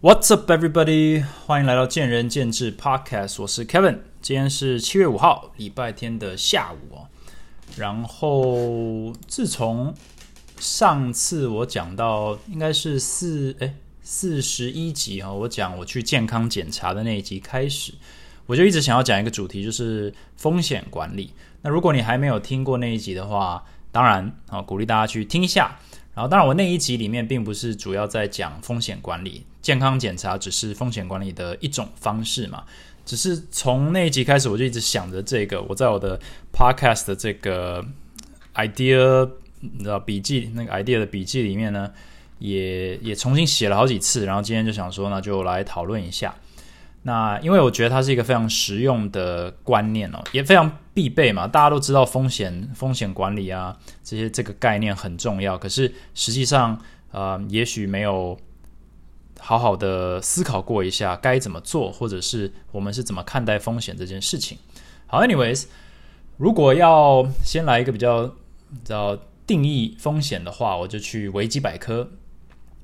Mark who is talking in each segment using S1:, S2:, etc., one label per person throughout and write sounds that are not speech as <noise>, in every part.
S1: What's up, everybody？欢迎来到见仁见智 Podcast，我是 Kevin。今天是七月五号，礼拜天的下午哦。然后自从上次我讲到应该是四哎四十一集啊，我讲我去健康检查的那一集开始，我就一直想要讲一个主题，就是风险管理。那如果你还没有听过那一集的话，当然啊，鼓励大家去听一下。然后，当然我那一集里面并不是主要在讲风险管理，健康检查只是风险管理的一种方式嘛。只是从那一集开始，我就一直想着这个。我在我的 podcast 的这个 idea，你知道笔记那个 idea 的笔记里面呢，也也重新写了好几次。然后今天就想说，那就来讨论一下。那因为我觉得它是一个非常实用的观念哦，也非常必备嘛。大家都知道风险风险管理啊，这些这个概念很重要。可是实际上，呃，也许没有。好好的思考过一下该怎么做，或者是我们是怎么看待风险这件事情。好，anyways，如果要先来一个比较叫定义风险的话，我就去维基百科，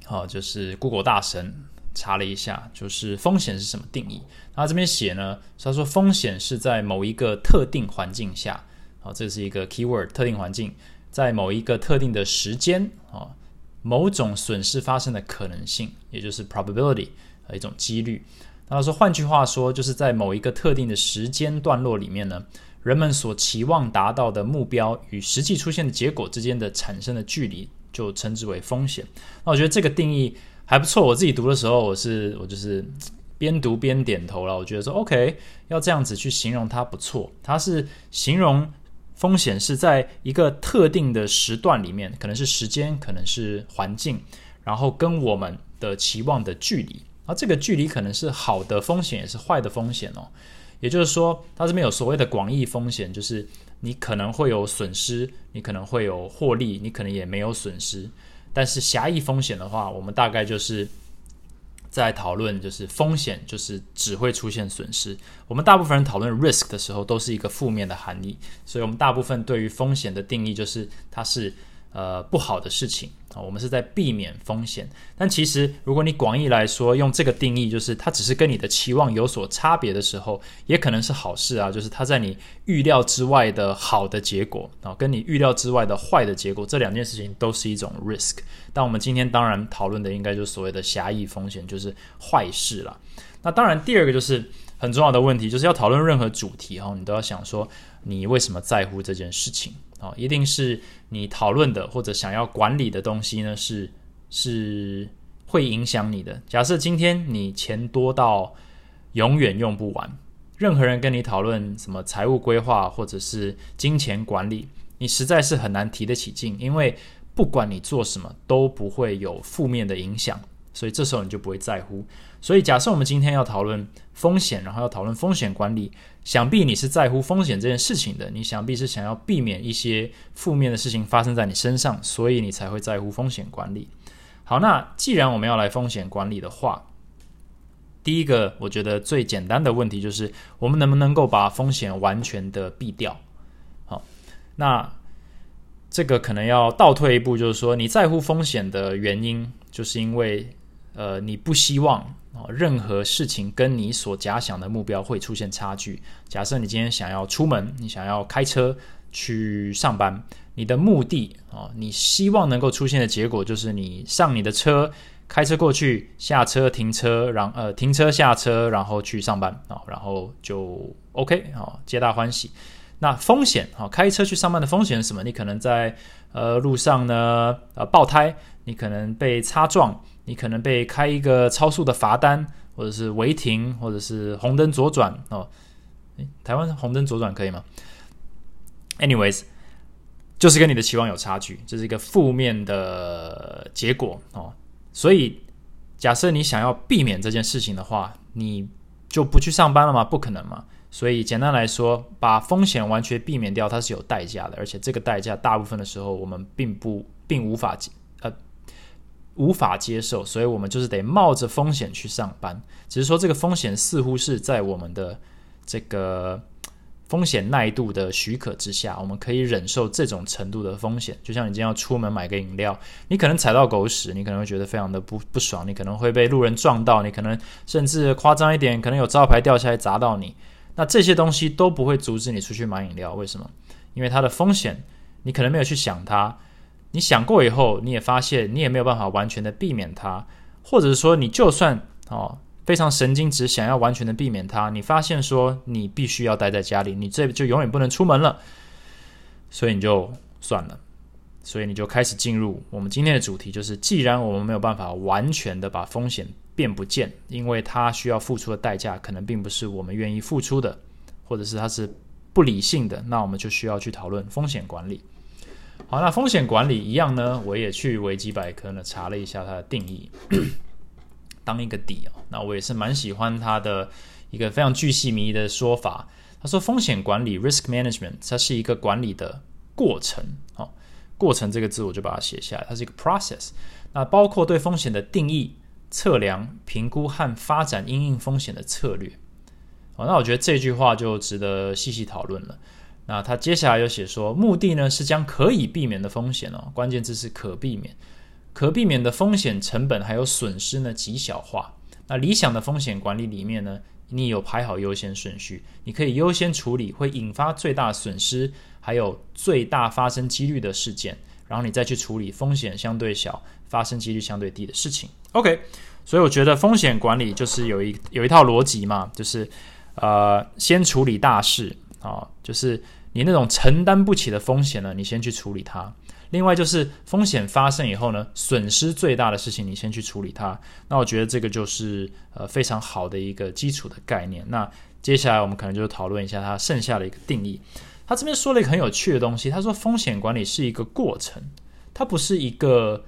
S1: 好，就是 Google 大神查了一下，就是风险是什么定义。他这边写呢，他说风险是在某一个特定环境下，好，这是一个 keyword，特定环境，在某一个特定的时间，啊。某种损失发生的可能性，也就是 probability 一种几率。他说，换句话说，就是在某一个特定的时间段落里面呢，人们所期望达到的目标与实际出现的结果之间的产生的距离，就称之为风险。那我觉得这个定义还不错。我自己读的时候，我是我就是边读边点头了。我觉得说，OK，要这样子去形容它不错。它是形容。风险是在一个特定的时段里面，可能是时间，可能是环境，然后跟我们的期望的距离，而这个距离可能是好的风险，也是坏的风险哦。也就是说，它这边有所谓的广义风险，就是你可能会有损失，你可能会有获利，你可能也没有损失。但是狭义风险的话，我们大概就是。在讨论就是风险，就是只会出现损失。我们大部分人讨论 risk 的时候，都是一个负面的含义，所以我们大部分对于风险的定义就是它是。呃，不好的事情啊，我们是在避免风险。但其实，如果你广义来说，用这个定义，就是它只是跟你的期望有所差别的时候，也可能是好事啊。就是它在你预料之外的好的结果啊，跟你预料之外的坏的结果，这两件事情都是一种 risk。但我们今天当然讨论的应该就是所谓的狭义风险，就是坏事了。那当然，第二个就是很重要的问题，就是要讨论任何主题哈，你都要想说你为什么在乎这件事情。哦，一定是你讨论的或者想要管理的东西呢，是是会影响你的。假设今天你钱多到永远用不完，任何人跟你讨论什么财务规划或者是金钱管理，你实在是很难提得起劲，因为不管你做什么都不会有负面的影响，所以这时候你就不会在乎。所以假设我们今天要讨论风险，然后要讨论风险管理。想必你是在乎风险这件事情的，你想必是想要避免一些负面的事情发生在你身上，所以你才会在乎风险管理。好，那既然我们要来风险管理的话，第一个我觉得最简单的问题就是，我们能不能够把风险完全的避掉？好，那这个可能要倒退一步，就是说你在乎风险的原因，就是因为呃你不希望。哦，任何事情跟你所假想的目标会出现差距。假设你今天想要出门，你想要开车去上班，你的目的哦，你希望能够出现的结果就是你上你的车，开车过去，下车停车，然呃停车下车，然后去上班啊，然后就 OK 哦，皆大欢喜。那风险哦，开车去上班的风险是什么？你可能在呃路上呢呃爆胎，你可能被擦撞。你可能被开一个超速的罚单，或者是违停，或者是红灯左转哦。台湾红灯左转可以吗？Anyways，就是跟你的期望有差距，这是一个负面的结果哦。所以，假设你想要避免这件事情的话，你就不去上班了吗？不可能嘛。所以，简单来说，把风险完全避免掉，它是有代价的，而且这个代价大部分的时候我们并不并无法无法接受，所以我们就是得冒着风险去上班。只是说这个风险似乎是在我们的这个风险耐度的许可之下，我们可以忍受这种程度的风险。就像你今天要出门买个饮料，你可能踩到狗屎，你可能会觉得非常的不不爽，你可能会被路人撞到，你可能甚至夸张一点，可能有招牌掉下来砸到你。那这些东西都不会阻止你出去买饮料，为什么？因为它的风险，你可能没有去想它，你想过以后，你也发现你也没有办法完全的避免它，或者是说你就算哦。非常神经质，想要完全的避免它。你发现说你必须要待在家里，你这就永远不能出门了，所以你就算了。所以你就开始进入我们今天的主题，就是既然我们没有办法完全的把风险变不见，因为它需要付出的代价可能并不是我们愿意付出的，或者是它是不理性的，那我们就需要去讨论风险管理。好，那风险管理一样呢，我也去维基百科呢查了一下它的定义。<coughs> 当一个底哦，那我也是蛮喜欢它的一个非常巨细迷的说法。他说，风险管理 （risk management） 它是一个管理的过程。哦，过程这个字我就把它写下来，它是一个 process。那包括对风险的定义、测量、评估和发展因应风险的策略。哦，那我觉得这句话就值得细细讨论了。那他接下来又写说，目的呢是将可以避免的风险哦，关键字是可避免。可避免的风险成本还有损失呢，极小化。那理想的风险管理里面呢，你有排好优先顺序，你可以优先处理会引发最大损失，还有最大发生几率的事件，然后你再去处理风险相对小、发生几率相对低的事情。OK，所以我觉得风险管理就是有一有一套逻辑嘛，就是呃，先处理大事啊，就是你那种承担不起的风险呢，你先去处理它。另外就是风险发生以后呢，损失最大的事情你先去处理它。那我觉得这个就是呃非常好的一个基础的概念。那接下来我们可能就讨论一下它剩下的一个定义。他这边说了一个很有趣的东西，他说风险管理是一个过程，它不是一个，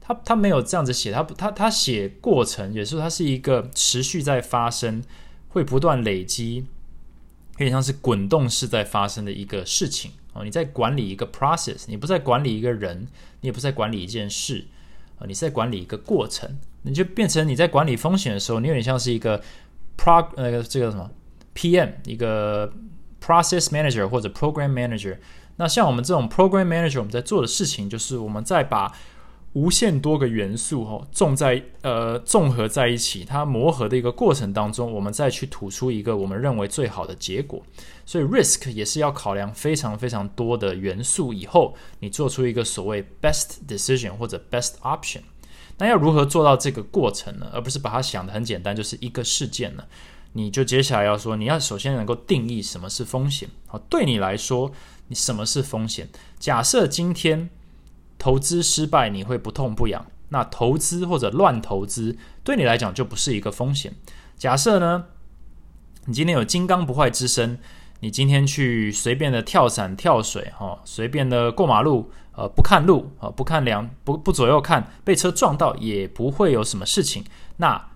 S1: 他他没有这样子写，他他他写过程，也是它是一个持续在发生，会不断累积，有点像是滚动式在发生的一个事情。哦，你在管理一个 process，你不在管理一个人，你也不在管理一件事，啊，你是在管理一个过程，你就变成你在管理风险的时候，你有点像是一个 pro 那个这个什么 PM，一个 process manager 或者 program manager。那像我们这种 program manager，我们在做的事情就是我们在把无限多个元素哦，重在呃综合在一起，它磨合的一个过程当中，我们再去吐出一个我们认为最好的结果。所以 risk 也是要考量非常非常多的元素，以后你做出一个所谓 best decision 或者 best option。那要如何做到这个过程呢？而不是把它想的很简单，就是一个事件呢？你就接下来要说，你要首先能够定义什么是风险。好，对你来说，你什么是风险？假设今天。投资失败你会不痛不痒，那投资或者乱投资对你来讲就不是一个风险。假设呢，你今天有金刚不坏之身，你今天去随便的跳伞跳水，哈，随便的过马路，呃，不看路，啊，不看两不不左右看，被车撞到也不会有什么事情。那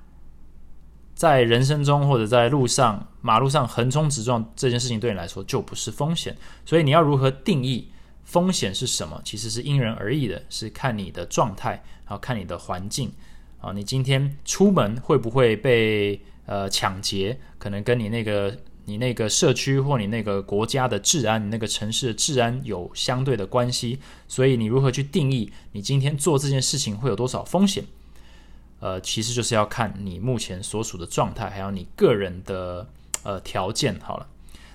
S1: 在人生中或者在路上马路上横冲直撞这件事情对你来说就不是风险。所以你要如何定义？风险是什么？其实是因人而异的，是看你的状态，然后看你的环境啊。你今天出门会不会被呃抢劫？可能跟你那个你那个社区或你那个国家的治安、你那个城市的治安有相对的关系。所以你如何去定义你今天做这件事情会有多少风险？呃，其实就是要看你目前所处的状态，还有你个人的呃条件。好了，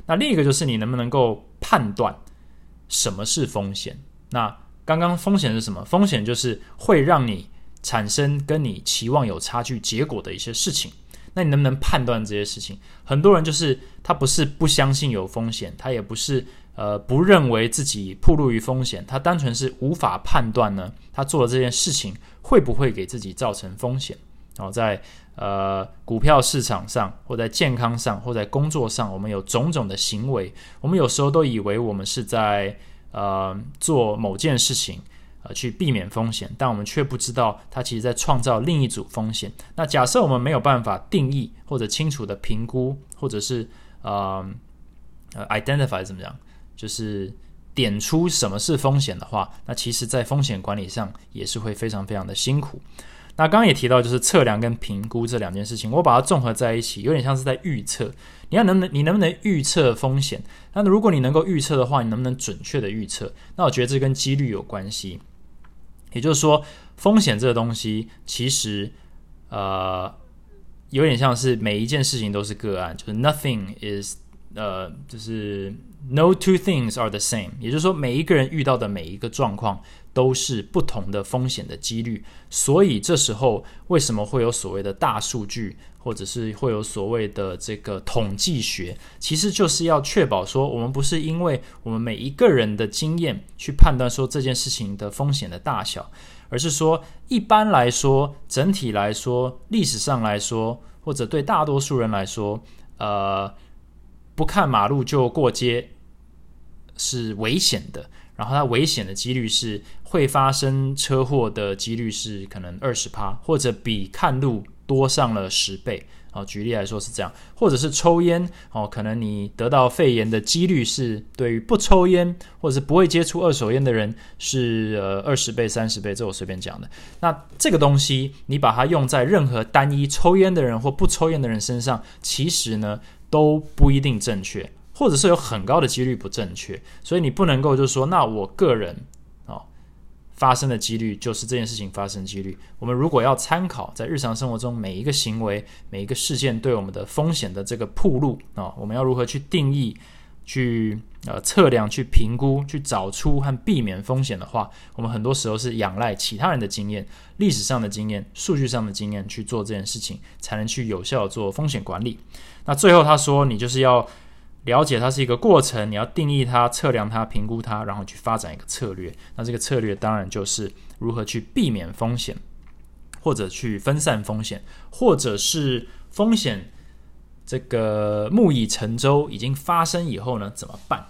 S1: 那另一个就是你能不能够判断。什么是风险？那刚刚风险是什么？风险就是会让你产生跟你期望有差距结果的一些事情。那你能不能判断这些事情？很多人就是他不是不相信有风险，他也不是呃不认为自己暴露于风险，他单纯是无法判断呢。他做的这件事情会不会给自己造成风险？然后在呃股票市场上，或在健康上，或在工作上，我们有种种的行为，我们有时候都以为我们是在呃做某件事情，呃去避免风险，但我们却不知道它其实在创造另一组风险。那假设我们没有办法定义或者清楚的评估，或者是呃呃 identify 怎么样，就是点出什么是风险的话，那其实在风险管理上也是会非常非常的辛苦。那刚刚也提到，就是测量跟评估这两件事情，我把它综合在一起，有点像是在预测。你要能不能，你能不能预测风险？那如果你能够预测的话，你能不能准确的预测？那我觉得这跟几率有关系。也就是说，风险这个东西，其实呃，有点像是每一件事情都是个案，就是 nothing is 呃，就是 no two things are the same。也就是说，每一个人遇到的每一个状况。都是不同的风险的几率，所以这时候为什么会有所谓的大数据，或者是会有所谓的这个统计学，其实就是要确保说，我们不是因为我们每一个人的经验去判断说这件事情的风险的大小，而是说一般来说，整体来说，历史上来说，或者对大多数人来说，呃，不看马路就过街是危险的。然后它危险的几率是会发生车祸的几率是可能二十趴，或者比看路多上了十倍。哦，举例来说是这样，或者是抽烟哦，可能你得到肺炎的几率是对于不抽烟或者是不会接触二手烟的人是呃二十倍、三十倍，这我随便讲的。那这个东西你把它用在任何单一抽烟的人或不抽烟的人身上，其实呢都不一定正确。或者是有很高的几率不正确，所以你不能够就说，那我个人发生的几率就是这件事情发生几率。我们如果要参考在日常生活中每一个行为、每一个事件对我们的风险的这个铺路啊，我们要如何去定义、去呃测量、去评估、去找出和避免风险的话，我们很多时候是仰赖其他人的经验、历史上的经验、数据上的经验去做这件事情，才能去有效做风险管理。那最后他说，你就是要。了解它是一个过程，你要定义它、测量它、评估它，然后去发展一个策略。那这个策略当然就是如何去避免风险，或者去分散风险，或者是风险这个木已成舟已经发生以后呢怎么办？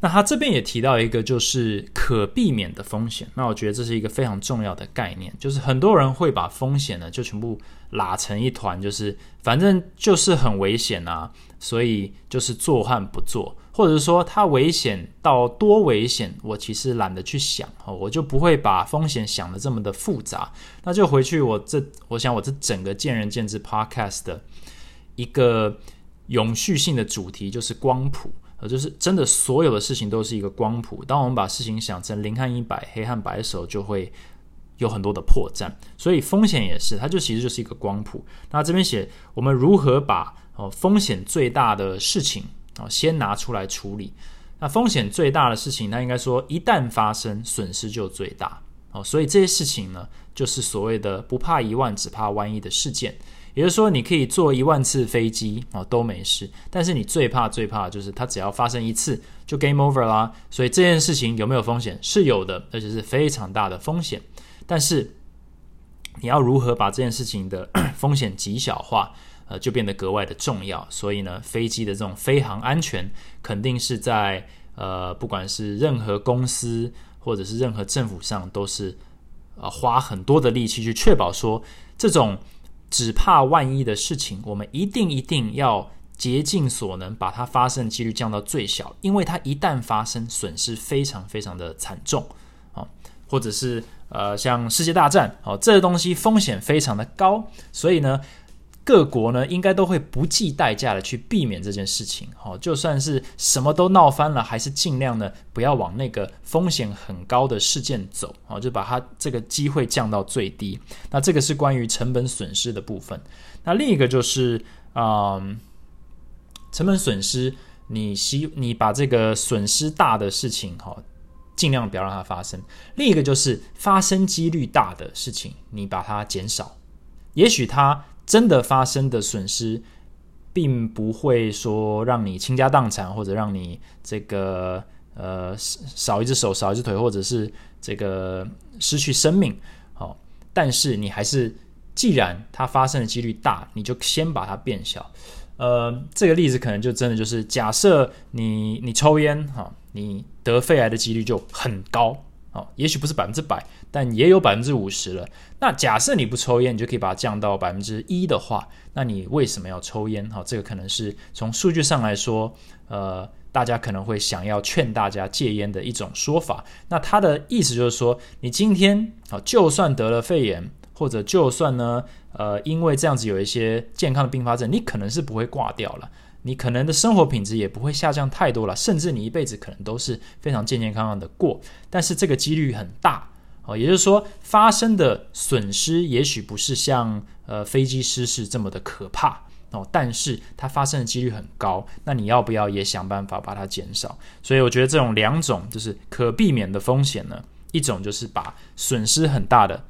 S1: 那他这边也提到一个就是可避免的风险。那我觉得这是一个非常重要的概念，就是很多人会把风险呢就全部拉成一团，就是反正就是很危险啊。所以就是做和不做，或者是说它危险到多危险，我其实懒得去想哦，我就不会把风险想的这么的复杂。那就回去我这，我想我这整个见仁见智 podcast 的一个永续性的主题就是光谱，呃，就是真的所有的事情都是一个光谱。当我们把事情想成零和一百、黑和白的时候，就会有很多的破绽。所以风险也是，它就其实就是一个光谱。那这边写我们如何把哦，风险最大的事情啊，先拿出来处理。那风险最大的事情，那应该说一旦发生，损失就最大哦。所以这些事情呢，就是所谓的不怕一万，只怕万一的事件。也就是说，你可以坐一万次飞机啊，都没事。但是你最怕最怕就是它只要发生一次，就 game over 啦。所以这件事情有没有风险？是有的，而且是非常大的风险。但是你要如何把这件事情的 <coughs> 风险极小化？呃，就变得格外的重要。所以呢，飞机的这种飞行安全，肯定是在呃，不管是任何公司或者是任何政府上，都是呃花很多的力气去确保说，这种只怕万一的事情，我们一定一定要竭尽所能把它发生的几率降到最小，因为它一旦发生，损失非常非常的惨重啊，或者是呃，像世界大战哦，这个东西风险非常的高，所以呢。各国呢，应该都会不计代价的去避免这件事情。好，就算是什么都闹翻了，还是尽量呢不要往那个风险很高的事件走。好，就把它这个机会降到最低。那这个是关于成本损失的部分。那另一个就是，嗯，成本损失，你希你把这个损失大的事情，哈，尽量不要让它发生。另一个就是发生几率大的事情，你把它减少。也许它。真的发生的损失，并不会说让你倾家荡产，或者让你这个呃少一只手、少一只腿，或者是这个失去生命。好，但是你还是，既然它发生的几率大，你就先把它变小。呃，这个例子可能就真的就是，假设你你抽烟哈，你得肺癌的几率就很高。哦，也许不是百分之百，但也有百分之五十了。那假设你不抽烟，你就可以把它降到百分之一的话，那你为什么要抽烟？哈，这个可能是从数据上来说，呃，大家可能会想要劝大家戒烟的一种说法。那他的意思就是说，你今天啊，就算得了肺炎，或者就算呢，呃，因为这样子有一些健康的并发症，你可能是不会挂掉了，你可能的生活品质也不会下降太多了，甚至你一辈子可能都是非常健健康康的过。但是这个几率很大哦，也就是说，发生的损失也许不是像呃飞机失事这么的可怕哦，但是它发生的几率很高。那你要不要也想办法把它减少？所以我觉得这种两种就是可避免的风险呢，一种就是把损失很大的。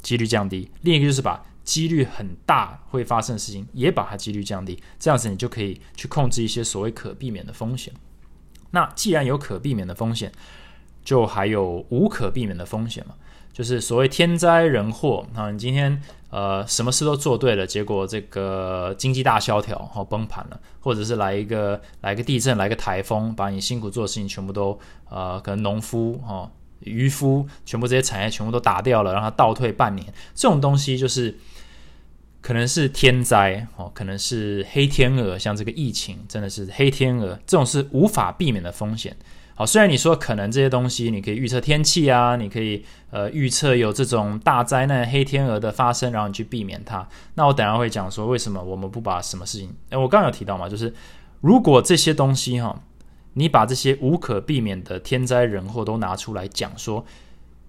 S1: 几率降低，另一个就是把几率很大会发生的事情也把它几率降低，这样子你就可以去控制一些所谓可避免的风险。那既然有可避免的风险，就还有无可避免的风险嘛？就是所谓天灾人祸啊，你今天呃什么事都做对了，结果这个经济大萧条哦崩盘了，或者是来一个来个地震，来个台风，把你辛苦做的事情全部都呃可能农夫哦。渔夫全部这些产业全部都打掉了，让它倒退半年，这种东西就是可能是天灾哦，可能是黑天鹅，像这个疫情真的是黑天鹅，这种是无法避免的风险。好，虽然你说可能这些东西你可以预测天气啊，你可以呃预测有这种大灾难黑天鹅的发生，然后你去避免它。那我等下会讲说为什么我们不把什么事情？哎，我刚刚有提到嘛，就是如果这些东西哈。你把这些无可避免的天灾人祸都拿出来讲，说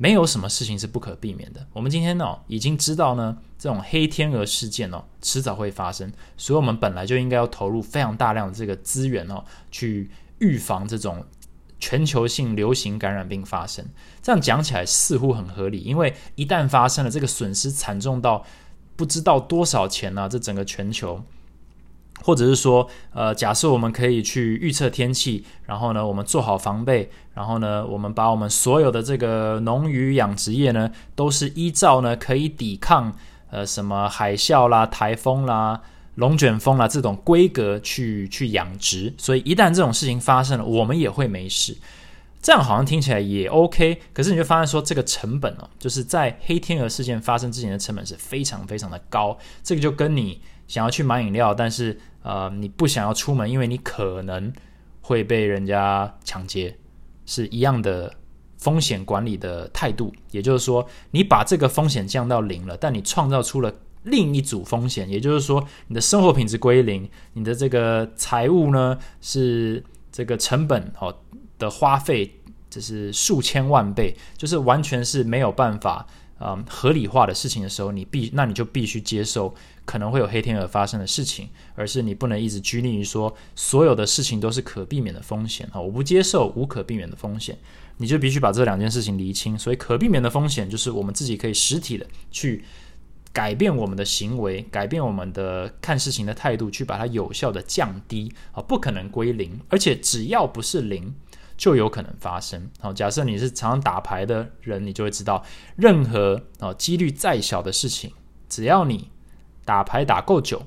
S1: 没有什么事情是不可避免的。我们今天呢，已经知道呢，这种黑天鹅事件哦，迟早会发生，所以我们本来就应该要投入非常大量的这个资源哦，去预防这种全球性流行感染病发生。这样讲起来似乎很合理，因为一旦发生了，这个损失惨重到不知道多少钱呢？这整个全球。或者是说，呃，假设我们可以去预测天气，然后呢，我们做好防备，然后呢，我们把我们所有的这个农渔养殖业呢，都是依照呢可以抵抗呃什么海啸啦、台风啦、龙卷风啦这种规格去去养殖，所以一旦这种事情发生了，我们也会没事。这样好像听起来也 OK，可是你就发现说，这个成本哦，就是在黑天鹅事件发生之前的成本是非常非常的高。这个就跟你想要去买饮料，但是呃，你不想要出门，因为你可能会被人家抢劫，是一样的风险管理的态度。也就是说，你把这个风险降到零了，但你创造出了另一组风险，也就是说，你的生活品质归零，你的这个财务呢是这个成本哦的花费，就是数千万倍，就是完全是没有办法。嗯，合理化的事情的时候，你必那你就必须接受可能会有黑天鹅发生的事情，而是你不能一直拘泥于说所有的事情都是可避免的风险啊！我不接受无可避免的风险，你就必须把这两件事情厘清。所以可避免的风险就是我们自己可以实体的去改变我们的行为，改变我们的看事情的态度，去把它有效的降低啊！不可能归零，而且只要不是零。就有可能发生。好，假设你是常常打牌的人，你就会知道，任何哦几率再小的事情，只要你打牌打够久，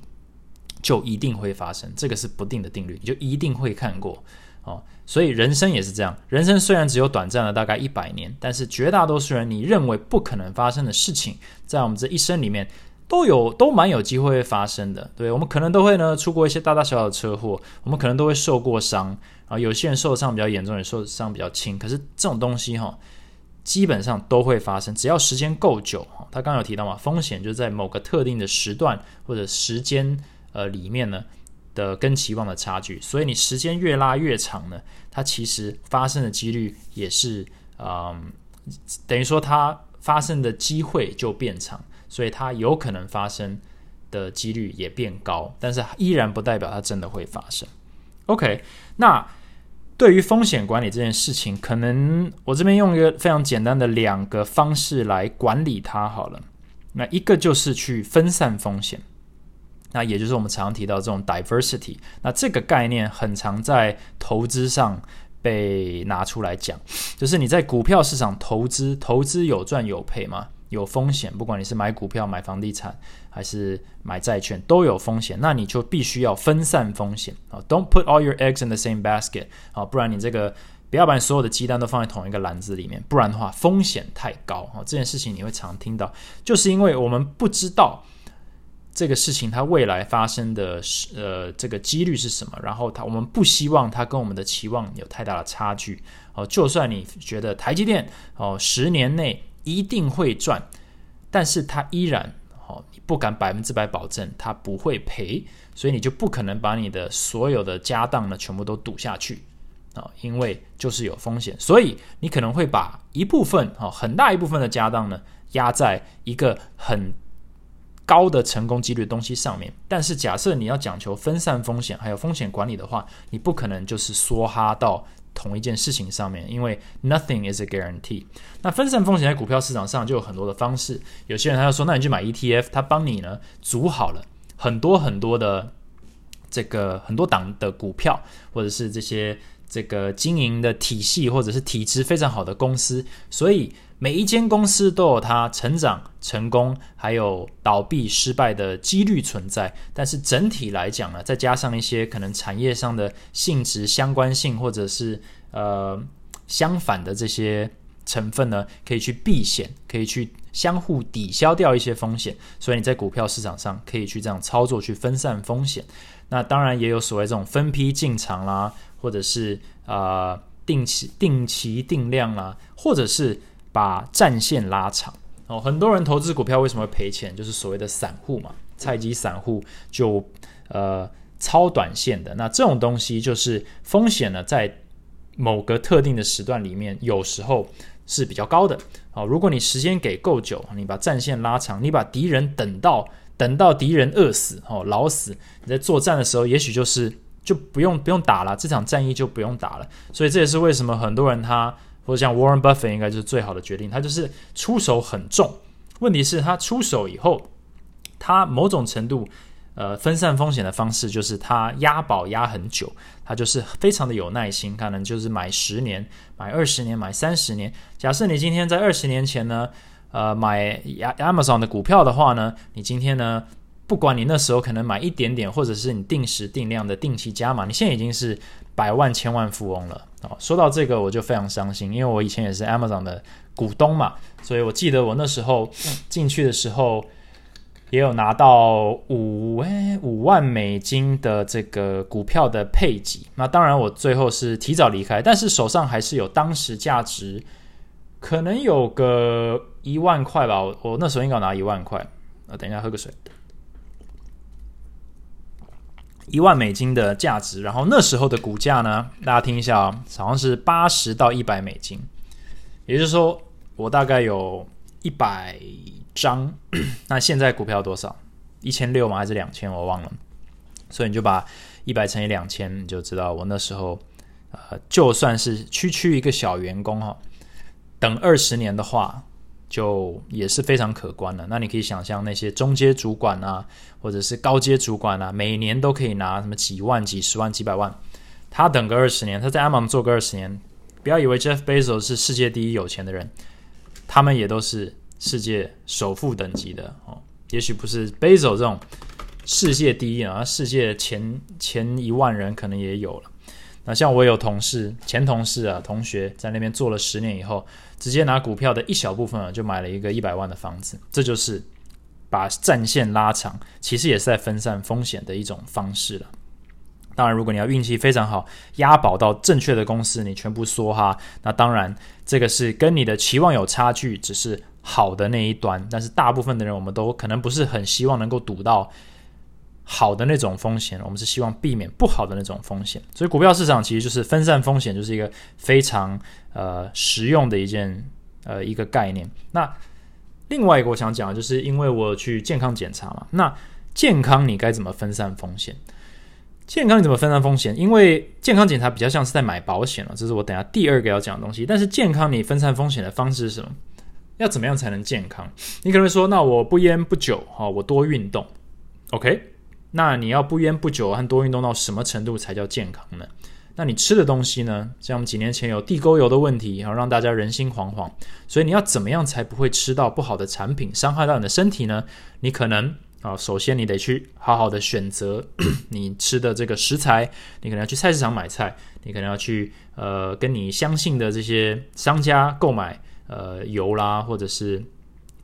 S1: 就一定会发生。这个是不定的定律，你就一定会看过哦。所以人生也是这样，人生虽然只有短暂的大概一百年，但是绝大多数人你认为不可能发生的事情，在我们这一生里面。都有都蛮有机会发生的，对我们可能都会呢出过一些大大小小的车祸，我们可能都会受过伤啊，有些人受伤比较严重，也受伤比较轻。可是这种东西哈，基本上都会发生，只要时间够久哈。他刚刚有提到嘛，风险就在某个特定的时段或者时间呃里面呢的跟期望的差距，所以你时间越拉越长呢，它其实发生的几率也是嗯，等于说它发生的机会就变长。所以它有可能发生的几率也变高，但是依然不代表它真的会发生。OK，那对于风险管理这件事情，可能我这边用一个非常简单的两个方式来管理它好了。那一个就是去分散风险，那也就是我们常提到这种 diversity。那这个概念很常在投资上被拿出来讲，就是你在股票市场投资，投资有赚有赔吗？有风险，不管你是买股票、买房地产还是买债券，都有风险。那你就必须要分散风险啊！Don't put all your eggs in the same basket 啊，不然你这个不要把你所有的鸡蛋都放在同一个篮子里面，不然的话风险太高啊！这件事情你会常听到，就是因为我们不知道这个事情它未来发生的呃这个几率是什么，然后它我们不希望它跟我们的期望有太大的差距哦。就算你觉得台积电哦十年内一定会赚，但是它依然哦，你不敢百分之百保证它不会赔，所以你就不可能把你的所有的家当呢全部都赌下去啊，因为就是有风险，所以你可能会把一部分哈很大一部分的家当呢压在一个很。高的成功几率的东西上面，但是假设你要讲求分散风险还有风险管理的话，你不可能就是梭哈到同一件事情上面，因为 nothing is a guarantee。那分散风险在股票市场上就有很多的方式，有些人他就说，那你去买 ETF，他帮你呢组好了很多很多的这个很多档的股票，或者是这些这个经营的体系或者是体制非常好的公司，所以。每一间公司都有它成长、成功，还有倒闭、失败的几率存在。但是整体来讲呢，再加上一些可能产业上的性质相关性，或者是呃相反的这些成分呢，可以去避险，可以去相互抵消掉一些风险。所以你在股票市场上可以去这样操作，去分散风险。那当然也有所谓这种分批进场啦，或者是啊定期、定期定量啦，或者是。把战线拉长哦，很多人投资股票为什么会赔钱？就是所谓的散户嘛，菜鸡散户就呃超短线的。那这种东西就是风险呢，在某个特定的时段里面，有时候是比较高的哦。如果你时间给够久，你把战线拉长，你把敌人等到等到敌人饿死哦老死，你在作战的时候，也许就是就不用不用打了，这场战役就不用打了。所以这也是为什么很多人他。或者像 Warren Buffett 应该就是最好的决定，他就是出手很重。问题是，他出手以后，他某种程度呃分散风险的方式就是他押宝押很久，他就是非常的有耐心，可能就是买十年、买二十年、买三十年。假设你今天在二十年前呢，呃买 Amazon 的股票的话呢，你今天呢？不管你那时候可能买一点点，或者是你定时定量的定期加码，你现在已经是百万千万富翁了哦。说到这个，我就非常伤心，因为我以前也是 Amazon 的股东嘛，所以我记得我那时候进去的时候也有拿到五诶五万美金的这个股票的配给。那当然我最后是提早离开，但是手上还是有当时价值可能有个一万块吧。我我那时候应该拿一万块。啊，等一下喝个水。一万美金的价值，然后那时候的股价呢？大家听一下啊，好像是八十到一百美金，也就是说，我大概有一百张。<clears throat> 那现在股票多少？一千六吗？还是两千？我忘了。所以你就把一百乘以两千，你就知道我那时候，呃，就算是区区一个小员工哈，等二十年的话。就也是非常可观的。那你可以想象那些中阶主管啊，或者是高阶主管啊，每年都可以拿什么几万、几十万、几百万。他等个二十年，他在 Amazon 做个二十年，不要以为 Jeff Bezos 是世界第一有钱的人，他们也都是世界首富等级的哦。也许不是 Bezo 这种世界第一啊，世界前前一万人可能也有了。那像我有同事、前同事啊、同学在那边做了十年以后。直接拿股票的一小部分啊，就买了一个一百万的房子，这就是把战线拉长，其实也是在分散风险的一种方式了。当然，如果你要运气非常好，押宝到正确的公司，你全部梭哈，那当然这个是跟你的期望有差距，只是好的那一端。但是大部分的人，我们都可能不是很希望能够赌到。好的那种风险，我们是希望避免不好的那种风险，所以股票市场其实就是分散风险，就是一个非常呃实用的一件呃一个概念。那另外一个我想讲的就是，因为我去健康检查嘛，那健康你该怎么分散风险？健康你怎么分散风险？因为健康检查比较像是在买保险了，这是我等下第二个要讲的东西。但是健康你分散风险的方式是什么？要怎么样才能健康？你可能说，那我不烟不酒哈，我多运动，OK。那你要不烟不酒和多运动到什么程度才叫健康呢？那你吃的东西呢？像我们几年前有地沟油的问题，然后让大家人心惶惶。所以你要怎么样才不会吃到不好的产品，伤害到你的身体呢？你可能啊，首先你得去好好的选择 <coughs> 你吃的这个食材，你可能要去菜市场买菜，你可能要去呃跟你相信的这些商家购买呃油啦，或者是。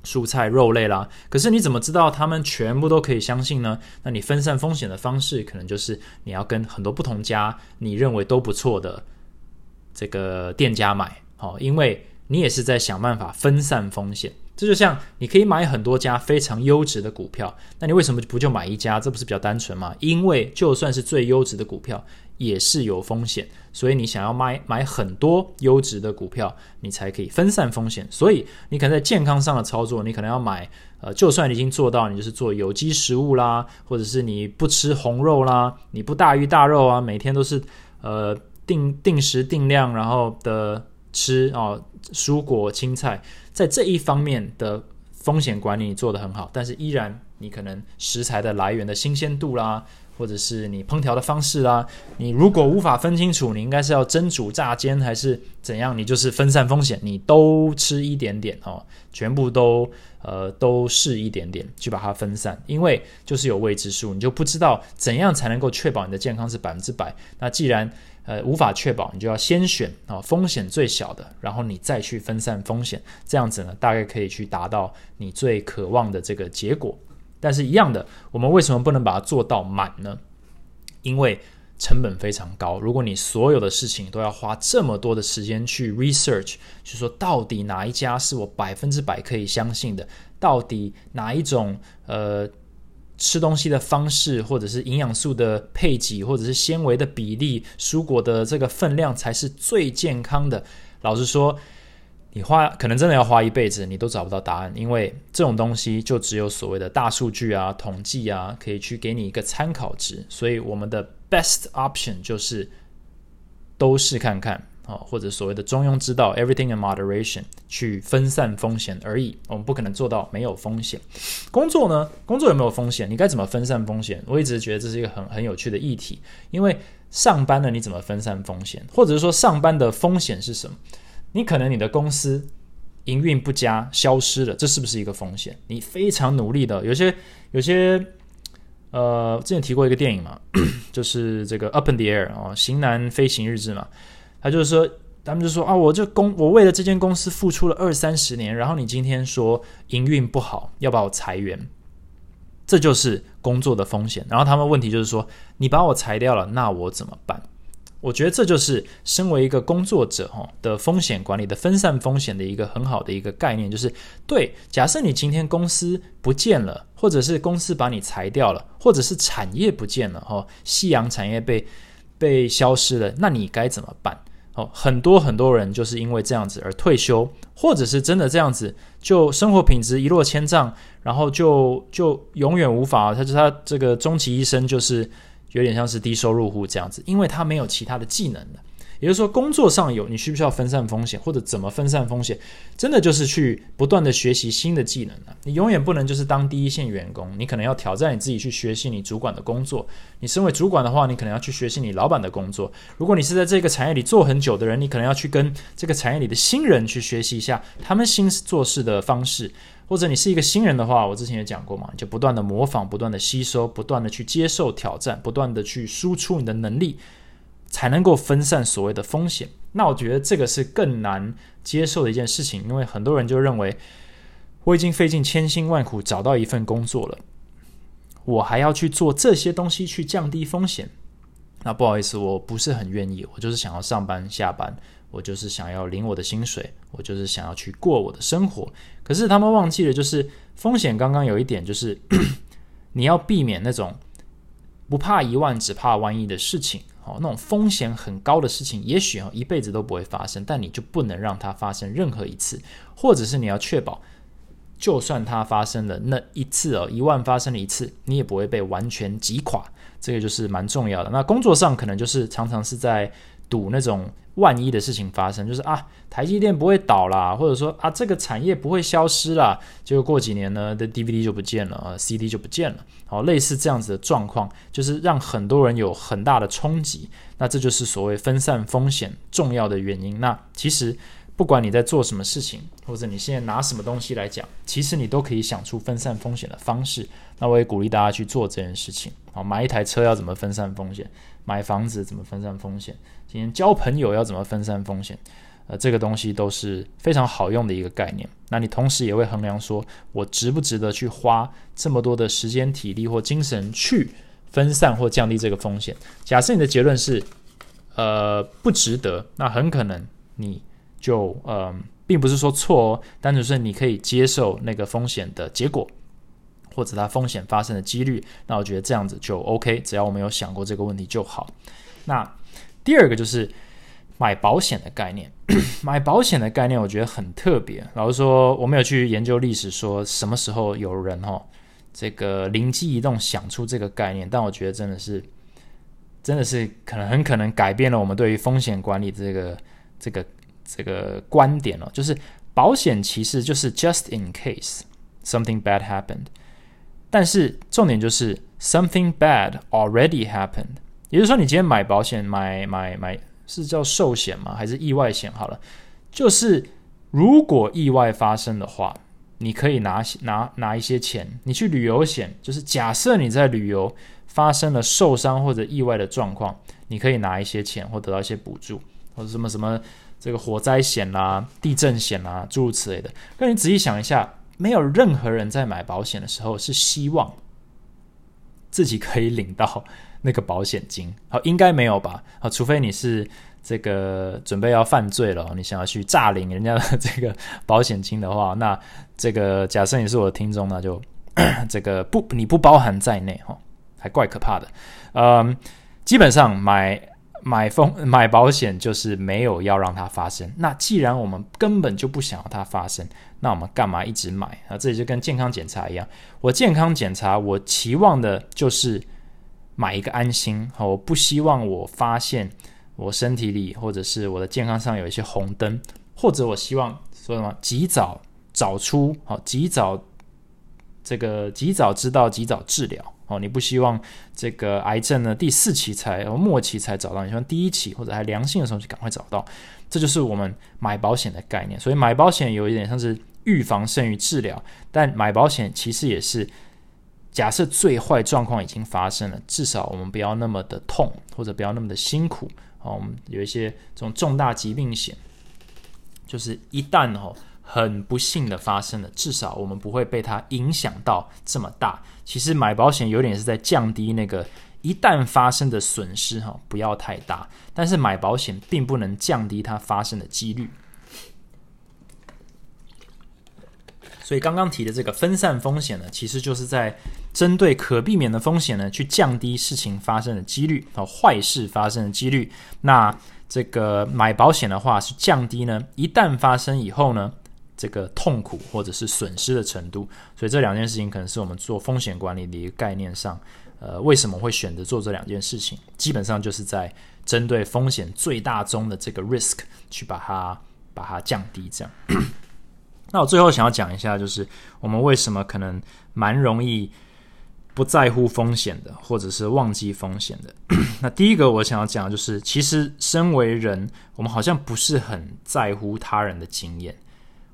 S1: 蔬菜、肉类啦，可是你怎么知道他们全部都可以相信呢？那你分散风险的方式，可能就是你要跟很多不同家你认为都不错的这个店家买，好，因为你也是在想办法分散风险。这就像你可以买很多家非常优质的股票，那你为什么不就买一家？这不是比较单纯吗？因为就算是最优质的股票，也是有风险，所以你想要买买很多优质的股票，你才可以分散风险。所以你可能在健康上的操作，你可能要买，呃，就算你已经做到，你就是做有机食物啦，或者是你不吃红肉啦，你不大鱼大肉啊，每天都是呃定定时定量，然后的吃哦蔬果青菜。在这一方面的风险管理做得很好，但是依然你可能食材的来源的新鲜度啦，或者是你烹调的方式啦，你如果无法分清楚，你应该是要蒸煮炸煎还是怎样，你就是分散风险，你都吃一点点哦，全部都呃都试一点点去把它分散，因为就是有未知数，你就不知道怎样才能够确保你的健康是百分之百。那既然呃，无法确保，你就要先选啊风险最小的，然后你再去分散风险，这样子呢，大概可以去达到你最渴望的这个结果。但是，一样的，我们为什么不能把它做到满呢？因为成本非常高。如果你所有的事情都要花这么多的时间去 research，就说到底哪一家是我百分之百可以相信的，到底哪一种呃。吃东西的方式，或者是营养素的配给，或者是纤维的比例、蔬果的这个分量，才是最健康的。老实说，你花可能真的要花一辈子，你都找不到答案，因为这种东西就只有所谓的大数据啊、统计啊，可以去给你一个参考值。所以，我们的 best option 就是都试看看。啊，或者所谓的中庸之道，everything in moderation，去分散风险而已。我们不可能做到没有风险。工作呢？工作有没有风险？你该怎么分散风险？我一直觉得这是一个很很有趣的议题。因为上班呢，你怎么分散风险？或者是说上班的风险是什么？你可能你的公司营运不佳，消失了，这是不是一个风险？你非常努力的，有些有些，呃，之前提过一个电影嘛，<clears throat> 就是这个 Up in the Air 哦，型男飞行日志嘛。他就是说，他们就说啊，我这公，我为了这间公司付出了二三十年，然后你今天说营运不好，要把我裁员，这就是工作的风险。然后他们问题就是说，你把我裁掉了，那我怎么办？我觉得这就是身为一个工作者哈的风险管理的分散风险的一个很好的一个概念，就是对，假设你今天公司不见了，或者是公司把你裁掉了，或者是产业不见了哈，夕阳产业被被消失了，那你该怎么办？哦，很多很多人就是因为这样子而退休，或者是真的这样子，就生活品质一落千丈，然后就就永远无法，他就他这个终其一生就是有点像是低收入户这样子，因为他没有其他的技能了。也就是说，工作上有你需不需要分散风险，或者怎么分散风险？真的就是去不断的学习新的技能啊！你永远不能就是当第一线员工，你可能要挑战你自己去学习你主管的工作。你身为主管的话，你可能要去学习你老板的工作。如果你是在这个产业里做很久的人，你可能要去跟这个产业里的新人去学习一下他们新做事的方式。或者你是一个新人的话，我之前也讲过嘛，就不断的模仿，不断的吸收，不断的去接受挑战，不断的去输出你的能力。才能够分散所谓的风险。那我觉得这个是更难接受的一件事情，因为很多人就认为我已经费尽千辛万苦找到一份工作了，我还要去做这些东西去降低风险。那不好意思，我不是很愿意。我就是想要上班下班，我就是想要领我的薪水，我就是想要去过我的生活。可是他们忘记了，就是风险。刚刚有一点就是 <coughs> 你要避免那种不怕一万只怕万一的事情。哦，那种风险很高的事情，也许哦一辈子都不会发生，但你就不能让它发生任何一次，或者是你要确保，就算它发生了那一次哦，一万发生了一次，你也不会被完全击垮，这个就是蛮重要的。那工作上可能就是常常是在。赌那种万一的事情发生，就是啊，台积电不会倒啦，或者说啊，这个产业不会消失啦，结果过几年呢，的 DVD 就不见了啊，CD 就不见了，好，类似这样子的状况，就是让很多人有很大的冲击，那这就是所谓分散风险重要的原因。那其实不管你在做什么事情，或者你现在拿什么东西来讲，其实你都可以想出分散风险的方式。那我也鼓励大家去做这件事情。好，买一台车要怎么分散风险？买房子怎么分散风险？今天交朋友要怎么分散风险？呃，这个东西都是非常好用的一个概念。那你同时也会衡量说，我值不值得去花这么多的时间、体力或精神去分散或降低这个风险？假设你的结论是，呃，不值得，那很可能你就呃并不是说错哦，单纯是你可以接受那个风险的结果，或者它风险发生的几率。那我觉得这样子就 OK，只要我们有想过这个问题就好。那第二个就是买保险的概念，<clears throat> 买保险的概念我觉得很特别。老实说，我没有去研究历史，说什么时候有人哈这个灵机一动想出这个概念，但我觉得真的是。真的是可能很可能改变了我们对于风险管理这个这个这个观点哦，就是保险其实就是 just in case something bad happened，但是重点就是 something bad already happened，也就是说你今天买保险买买买是叫寿险吗？还是意外险？好了，就是如果意外发生的话，你可以拿拿拿一些钱，你去旅游险，就是假设你在旅游。发生了受伤或者意外的状况，你可以拿一些钱或得到一些补助，或者什么什么这个火灾险啦、地震险啦，诸如此类的。那你仔细想一下，没有任何人在买保险的时候是希望自己可以领到那个保险金。好，应该没有吧？好，除非你是这个准备要犯罪了，你想要去诈领人家的这个保险金的话，那这个假设你是我的听众，那就 <coughs> 这个不你不包含在内哈。还怪可怕的，嗯，基本上买买风 <laughs> 买保险就是没有要让它发生。那既然我们根本就不想要它发生，那我们干嘛一直买啊？这里就跟健康检查一样，我健康检查，我期望的就是买一个安心。好，我不希望我发现我身体里或者是我的健康上有一些红灯，或者我希望说什么及早找出好，及早这个及早知道，及早治疗。哦，你不希望这个癌症呢第四期才末期才找到，你希望第一期或者还良性的时候就赶快找到，这就是我们买保险的概念。所以买保险有一点像是预防胜于治疗，但买保险其实也是假设最坏状况已经发生了，至少我们不要那么的痛或者不要那么的辛苦。哦，我们有一些这种重大疾病险，就是一旦哦。很不幸的发生了，至少我们不会被它影响到这么大。其实买保险有点是在降低那个一旦发生的损失哈，不要太大。但是买保险并不能降低它发生的几率。所以刚刚提的这个分散风险呢，其实就是在针对可避免的风险呢，去降低事情发生的几率和坏事发生的几率。那这个买保险的话，是降低呢一旦发生以后呢。这个痛苦或者是损失的程度，所以这两件事情可能是我们做风险管理的一个概念上，呃，为什么会选择做这两件事情？基本上就是在针对风险最大宗的这个 risk 去把它把它降低。这样，那我最后想要讲一下，就是我们为什么可能蛮容易不在乎风险的，或者是忘记风险的。<clears throat> 那第一个我想要讲的就是，其实身为人，我们好像不是很在乎他人的经验。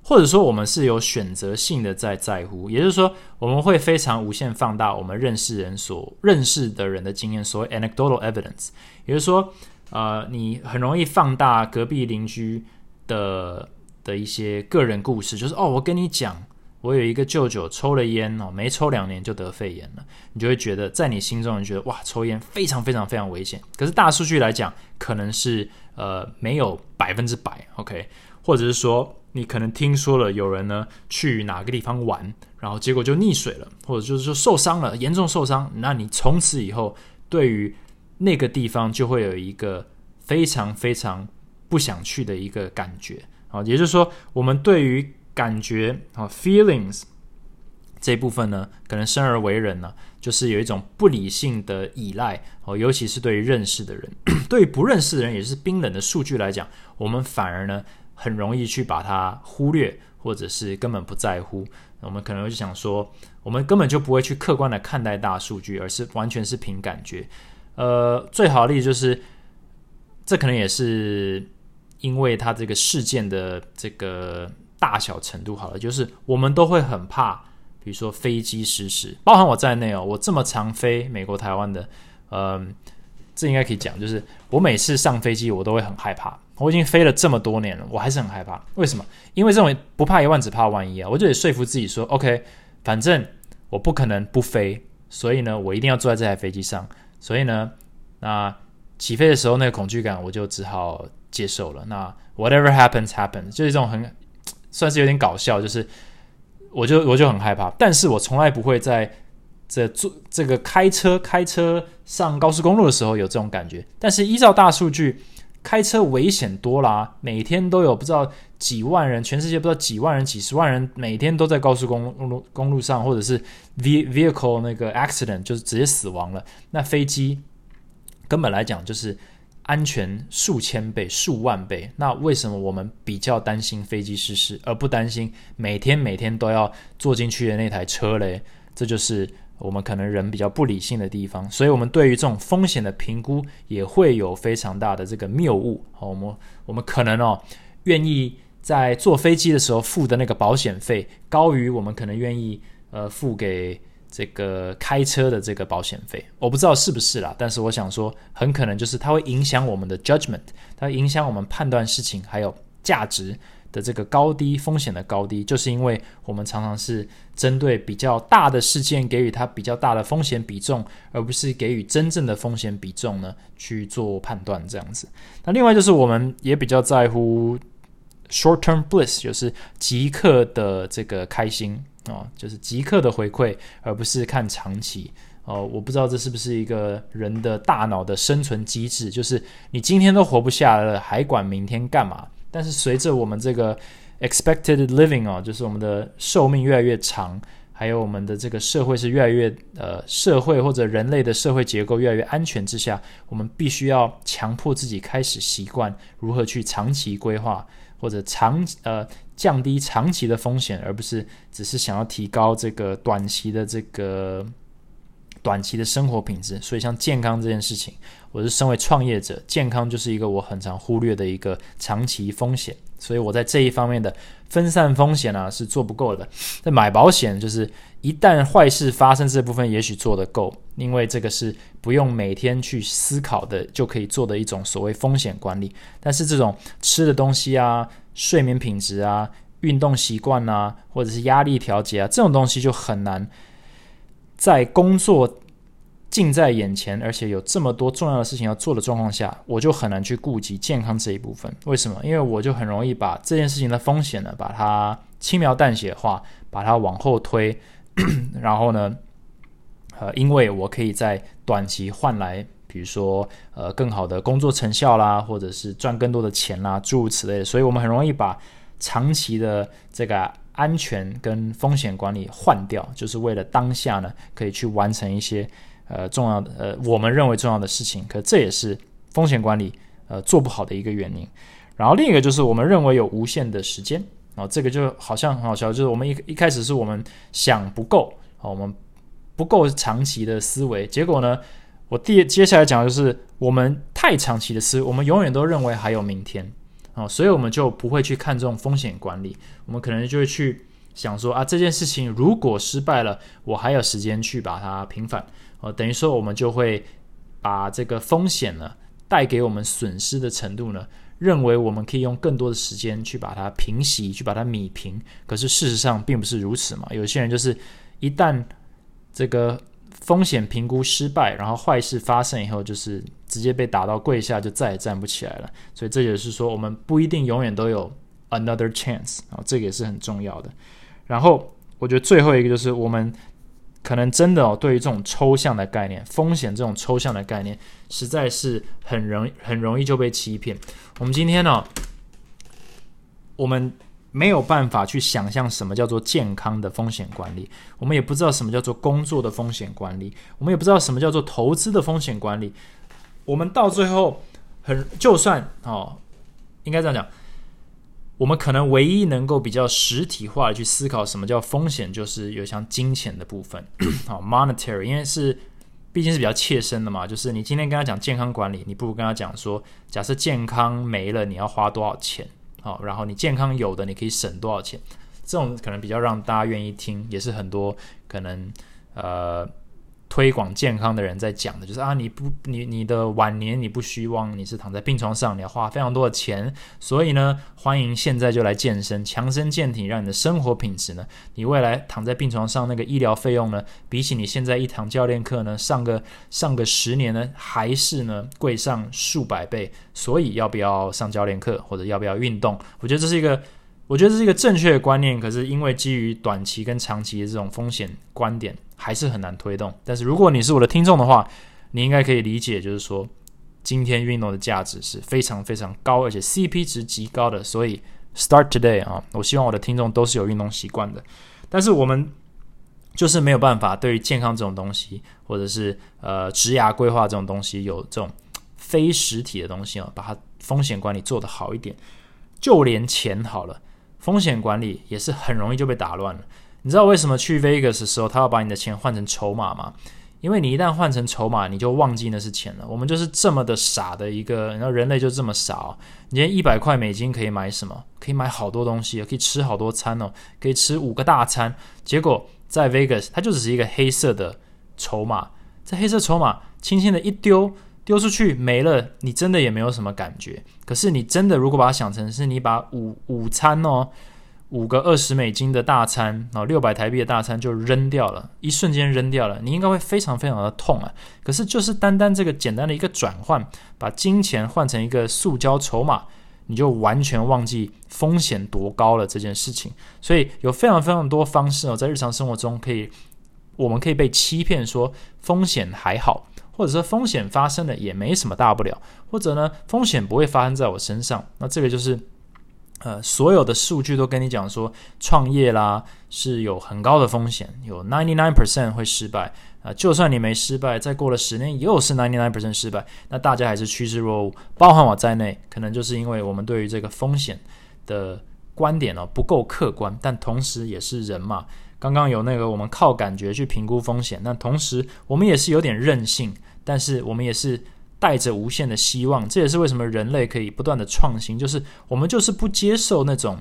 S1: 或者说，我们是有选择性的在在乎，也就是说，我们会非常无限放大我们认识人所认识的人的经验，所谓 anecdotal evidence，也就是说，呃，你很容易放大隔壁邻居的的一些个人故事，就是哦，我跟你讲，我有一个舅舅抽了烟哦，没抽两年就得肺炎了，你就会觉得在你心中，你觉得哇，抽烟非常非常非常危险。可是大数据来讲，可能是呃没有百分之百 OK，或者是说。你可能听说了有人呢去哪个地方玩，然后结果就溺水了，或者就是说受伤了，严重受伤。那你从此以后对于那个地方就会有一个非常非常不想去的一个感觉啊。也就是说，我们对于感觉啊 feelings 这部分呢，可能生而为人呢，就是有一种不理性的依赖哦。尤其是对于认识的人，<coughs> 对于不认识的人，也是冰冷的数据来讲，我们反而呢。很容易去把它忽略，或者是根本不在乎。我们可能会想说，我们根本就不会去客观的看待大数据，而是完全是凭感觉。呃，最好的例子就是，这可能也是因为它这个事件的这个大小程度好了，就是我们都会很怕，比如说飞机失事，包含我在内哦，我这么常飞美国、台湾的，嗯。这应该可以讲，就是我每次上飞机，我都会很害怕。我已经飞了这么多年了，我还是很害怕。为什么？因为认为不怕一万，只怕万一啊！我就得说服自己说：“OK，反正我不可能不飞，所以呢，我一定要坐在这台飞机上。所以呢，那起飞的时候那个恐惧感，我就只好接受了。那 whatever happens happens，就是这种很算是有点搞笑，就是我就我就很害怕，但是我从来不会在这坐这个开车开车上高速公路的时候有这种感觉，但是依照大数据。开车危险多啦，每天都有不知道几万人，全世界不知道几万人、几十万人，每天都在高速公路公路上，或者是 vehicle 那个 accident 就是直接死亡了。那飞机根本来讲就是安全数千倍、数万倍。那为什么我们比较担心飞机失事，而不担心每天每天都要坐进去的那台车嘞？这就是。我们可能人比较不理性的地方，所以我们对于这种风险的评估也会有非常大的这个谬误。好，我们我们可能哦，愿意在坐飞机的时候付的那个保险费高于我们可能愿意呃付给这个开车的这个保险费。我不知道是不是啦，但是我想说，很可能就是它会影响我们的 judgment，它影响我们判断事情还有价值。的这个高低风险的高低，就是因为我们常常是针对比较大的事件给予它比较大的风险比重，而不是给予真正的风险比重呢去做判断这样子。那另外就是我们也比较在乎 short term bliss，就是即刻的这个开心啊，就是即刻的回馈，而不是看长期哦。我不知道这是不是一个人的大脑的生存机制，就是你今天都活不下来了，还管明天干嘛？但是随着我们这个 expected living 哦，就是我们的寿命越来越长，还有我们的这个社会是越来越呃社会或者人类的社会结构越来越安全之下，我们必须要强迫自己开始习惯如何去长期规划或者长呃降低长期的风险，而不是只是想要提高这个短期的这个短期的生活品质。所以像健康这件事情。我是身为创业者，健康就是一个我很常忽略的一个长期风险，所以我在这一方面的分散风险呢是做不够的。在买保险，就是一旦坏事发生这部分，也许做得够，因为这个是不用每天去思考的就可以做的一种所谓风险管理。但是这种吃的东西啊、睡眠品质啊、运动习惯啊，或者是压力调节啊，这种东西就很难在工作。近在眼前，而且有这么多重要的事情要做的状况下，我就很难去顾及健康这一部分。为什么？因为我就很容易把这件事情的风险呢，把它轻描淡写化，把它往后推。<clears throat> 然后呢，呃，因为我可以在短期换来，比如说呃更好的工作成效啦，或者是赚更多的钱啦，诸如此类的。所以我们很容易把长期的这个安全跟风险管理换掉，就是为了当下呢，可以去完成一些。呃，重要的呃，我们认为重要的事情，可这也是风险管理呃做不好的一个原因。然后另一个就是我们认为有无限的时间啊，这个就好像很好笑，就是我们一一开始是我们想不够啊，我们不够长期的思维，结果呢，我第接下来讲的就是我们太长期的思，我们永远都认为还有明天啊，所以我们就不会去看重风险管理，我们可能就会去想说啊，这件事情如果失败了，我还有时间去把它平反。呃，等于说我们就会把这个风险呢带给我们损失的程度呢，认为我们可以用更多的时间去把它平息，去把它米平。可是事实上并不是如此嘛。有些人就是一旦这个风险评估失败，然后坏事发生以后，就是直接被打到跪下，就再也站不起来了。所以这也是说，我们不一定永远都有 another chance 啊，这个也是很重要的。然后我觉得最后一个就是我们。可能真的哦，对于这种抽象的概念，风险这种抽象的概念，实在是很容很容易就被欺骗。我们今天呢，我们没有办法去想象什么叫做健康的风险管理，我们也不知道什么叫做工作的风险管理，我们也不知道什么叫做投资的风险管理。我们到最后，很就算哦，应该这样讲。我们可能唯一能够比较实体化的去思考什么叫风险，就是有像金钱的部分，好 <clears throat> monetary，因为是毕竟是比较切身的嘛。就是你今天跟他讲健康管理，你不如跟他讲说，假设健康没了，你要花多少钱？好，然后你健康有的，你可以省多少钱？这种可能比较让大家愿意听，也是很多可能呃。推广健康的人在讲的就是啊，你不，你你的晚年你不希望你是躺在病床上，你要花非常多的钱，所以呢，欢迎现在就来健身，强身健体，让你的生活品质呢，你未来躺在病床上那个医疗费用呢，比起你现在一堂教练课呢，上个上个十年呢，还是呢贵上数百倍。所以要不要上教练课，或者要不要运动？我觉得这是一个我觉得这是一个正确的观念，可是因为基于短期跟长期的这种风险观点，还是很难推动。但是如果你是我的听众的话，你应该可以理解，就是说今天运动的价值是非常非常高，而且 CP 值极高的。所以 Start today 啊，我希望我的听众都是有运动习惯的。但是我们就是没有办法对于健康这种东西，或者是呃职涯规划这种东西，有这种非实体的东西啊，把它风险管理做得好一点。就连钱好了。风险管理也是很容易就被打乱了。你知道为什么去 Vegas 的时候，他要把你的钱换成筹码吗？因为你一旦换成筹码，你就忘记那是钱了。我们就是这么的傻的一个，然后人类就这么傻。你今天一百块美金可以买什么？可以买好多东西，可以吃好多餐哦，可以吃五个大餐。结果在 Vegas，它就只是一个黑色的筹码，这黑色筹码轻轻的一丢。丢出去没了，你真的也没有什么感觉。可是你真的如果把它想成是你把午午餐哦，五个二十美金的大餐哦，六百台币的大餐就扔掉了，一瞬间扔掉了，你应该会非常非常的痛啊。可是就是单单这个简单的一个转换，把金钱换成一个塑胶筹码，你就完全忘记风险多高了这件事情。所以有非常非常多方式哦，在日常生活中可以，我们可以被欺骗说风险还好。或者说风险发生了也没什么大不了，或者呢风险不会发生在我身上，那这个就是呃所有的数据都跟你讲说创业啦是有很高的风险，有 ninety nine percent 会失败啊，就算你没失败，再过了十年又是 ninety nine percent 失败，那大家还是趋之若鹜，包含我在内，可能就是因为我们对于这个风险的观点呢不够客观，但同时也是人嘛。刚刚有那个，我们靠感觉去评估风险，那同时我们也是有点任性，但是我们也是带着无限的希望。这也是为什么人类可以不断的创新，就是我们就是不接受那种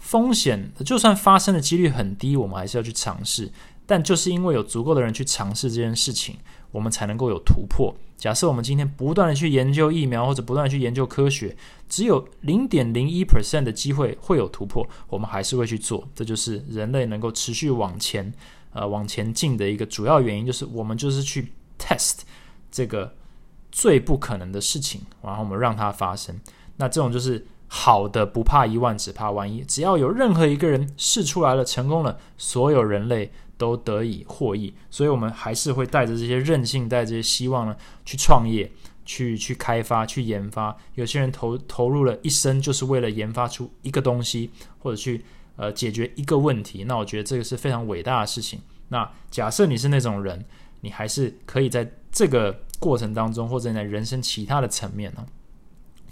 S1: 风险，就算发生的几率很低，我们还是要去尝试。但就是因为有足够的人去尝试这件事情。我们才能够有突破。假设我们今天不断的去研究疫苗，或者不断的去研究科学，只有零点零一 percent 的机会会有突破，我们还是会去做。这就是人类能够持续往前，呃，往前进的一个主要原因，就是我们就是去 test 这个最不可能的事情，然后我们让它发生。那这种就是好的，不怕一万，只怕万一。只要有任何一个人试出来了，成功了，所有人类。都得以获益，所以我们还是会带着这些韧性，带着这些希望呢，去创业，去去开发，去研发。有些人投投入了一生，就是为了研发出一个东西，或者去呃解决一个问题。那我觉得这个是非常伟大的事情。那假设你是那种人，你还是可以在这个过程当中，或者你在人生其他的层面呢，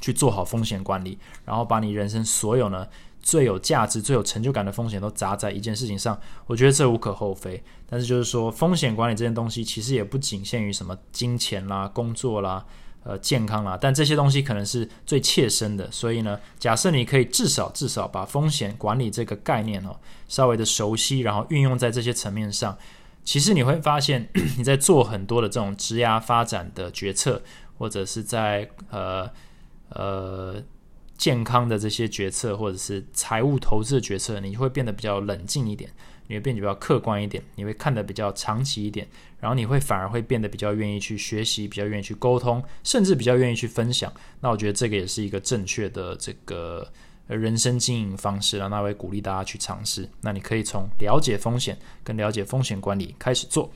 S1: 去做好风险管理，然后把你人生所有呢。最有价值、最有成就感的风险都砸在一件事情上，我觉得这无可厚非。但是就是说，风险管理这件东西其实也不仅限于什么金钱啦、工作啦、呃健康啦，但这些东西可能是最切身的。所以呢，假设你可以至少至少把风险管理这个概念哦稍微的熟悉，然后运用在这些层面上，其实你会发现 <clears throat> 你在做很多的这种职涯发展的决策，或者是在呃呃。健康的这些决策，或者是财务投资的决策，你会变得比较冷静一点，你会变得比较客观一点，你会看得比较长期一点，然后你会反而会变得比较愿意去学习，比较愿意去沟通，甚至比较愿意去分享。那我觉得这个也是一个正确的这个人生经营方式了。那我也鼓励大家去尝试。那你可以从了解风险跟了解风险管理开始做。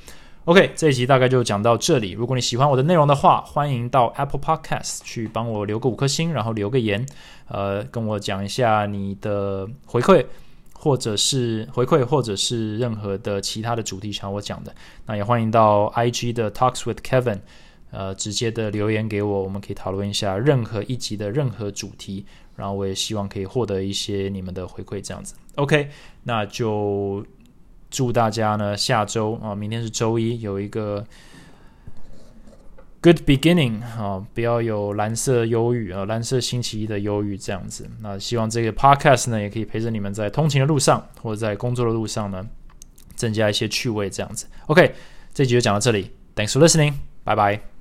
S1: OK，这一集大概就讲到这里。如果你喜欢我的内容的话，欢迎到 Apple Podcast 去帮我留个五颗星，然后留个言，呃，跟我讲一下你的回馈，或者是回馈，或者是任何的其他的主题想我讲的。那也欢迎到 IG 的 Talks with Kevin，呃，直接的留言给我，我们可以讨论一下任何一集的任何主题。然后我也希望可以获得一些你们的回馈，这样子。OK，那就。祝大家呢，下周啊，明天是周一，有一个 good beginning 啊，不要有蓝色忧郁啊，蓝色星期一的忧郁这样子。那希望这个 podcast 呢，也可以陪着你们在通勤的路上，或者在工作的路上呢，增加一些趣味这样子。OK，这集就讲到这里，Thanks for listening，拜拜。